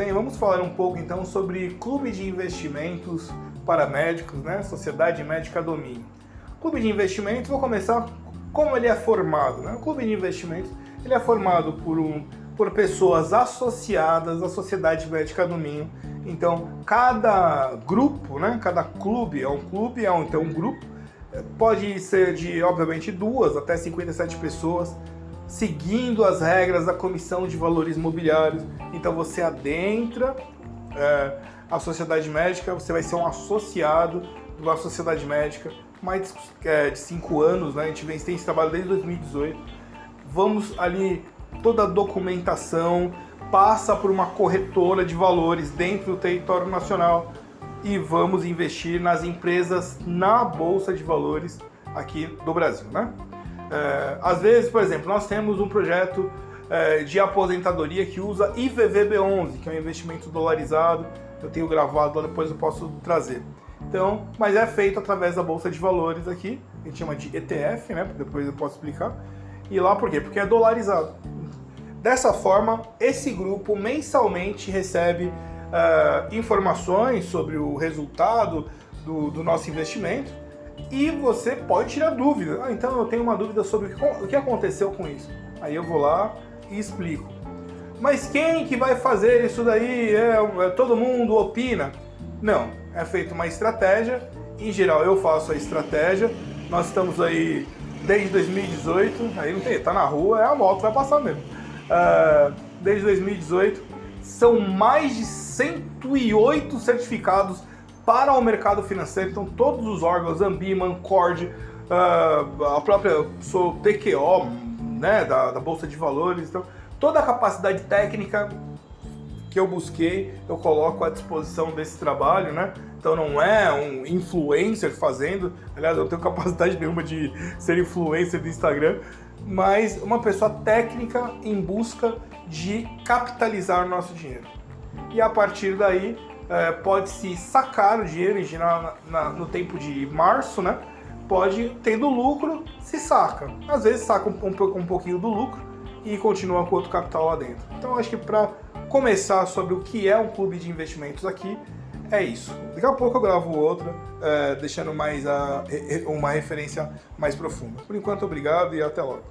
Bem, vamos falar um pouco então sobre Clube de Investimentos para Médicos, né? Sociedade Médica Domínio. Clube de Investimentos, vou começar como ele é formado, né? O Clube de Investimentos, ele é formado por um por pessoas associadas à Sociedade Médica do Minho. Então, cada grupo, né, cada clube é um clube, é um, então um grupo, pode ser de, obviamente, duas até 57 pessoas, seguindo as regras da Comissão de Valores Mobiliários. Então, você adentra é, a Sociedade Médica, você vai ser um associado da Sociedade Médica, mais é, de cinco anos, né? a gente vem, tem esse trabalho desde 2018. Vamos ali toda a documentação passa por uma corretora de valores dentro do território nacional e vamos investir nas empresas na bolsa de valores aqui do Brasil, né? É, às vezes, por exemplo, nós temos um projeto é, de aposentadoria que usa IVVB11, que é um investimento dolarizado. Eu tenho gravado, depois eu posso trazer. Então, mas é feito através da bolsa de valores aqui, a gente chama de ETF, né? Depois eu posso explicar. E lá por quê? Porque é dolarizado. Dessa forma, esse grupo mensalmente recebe uh, informações sobre o resultado do, do, nosso investimento e você pode tirar dúvidas. Ah, então eu tenho uma dúvida sobre o que aconteceu com isso. Aí eu vou lá e explico. Mas quem que vai fazer isso daí? É, é, todo mundo opina? Não, é feita uma estratégia. Em geral, eu faço a estratégia. Nós estamos aí desde 2018. Aí não tem, tá na rua, é a moto, vai passar mesmo uh, desde 2018. São mais de 108 certificados para o mercado financeiro. Então, todos os órgãos, Ambiman, Cord, uh, a própria, sou TQO, né, da, da Bolsa de Valores. Então, toda a capacidade técnica que eu busquei, eu coloco à disposição desse trabalho, né? Então não é um influencer fazendo, aliás, eu não tenho capacidade nenhuma de ser influencer do Instagram, mas uma pessoa técnica em busca de capitalizar o nosso dinheiro. E a partir daí é, pode-se sacar o dinheiro, geral na, no tempo de março, né? Pode, tendo lucro, se saca. Às vezes saca um, um, um pouquinho do lucro e continua com outro capital lá dentro. Então acho que para começar sobre o que é um clube de investimentos aqui, é isso. Daqui a pouco eu gravo outra, é, deixando mais a, uma referência mais profunda. Por enquanto, obrigado e até logo.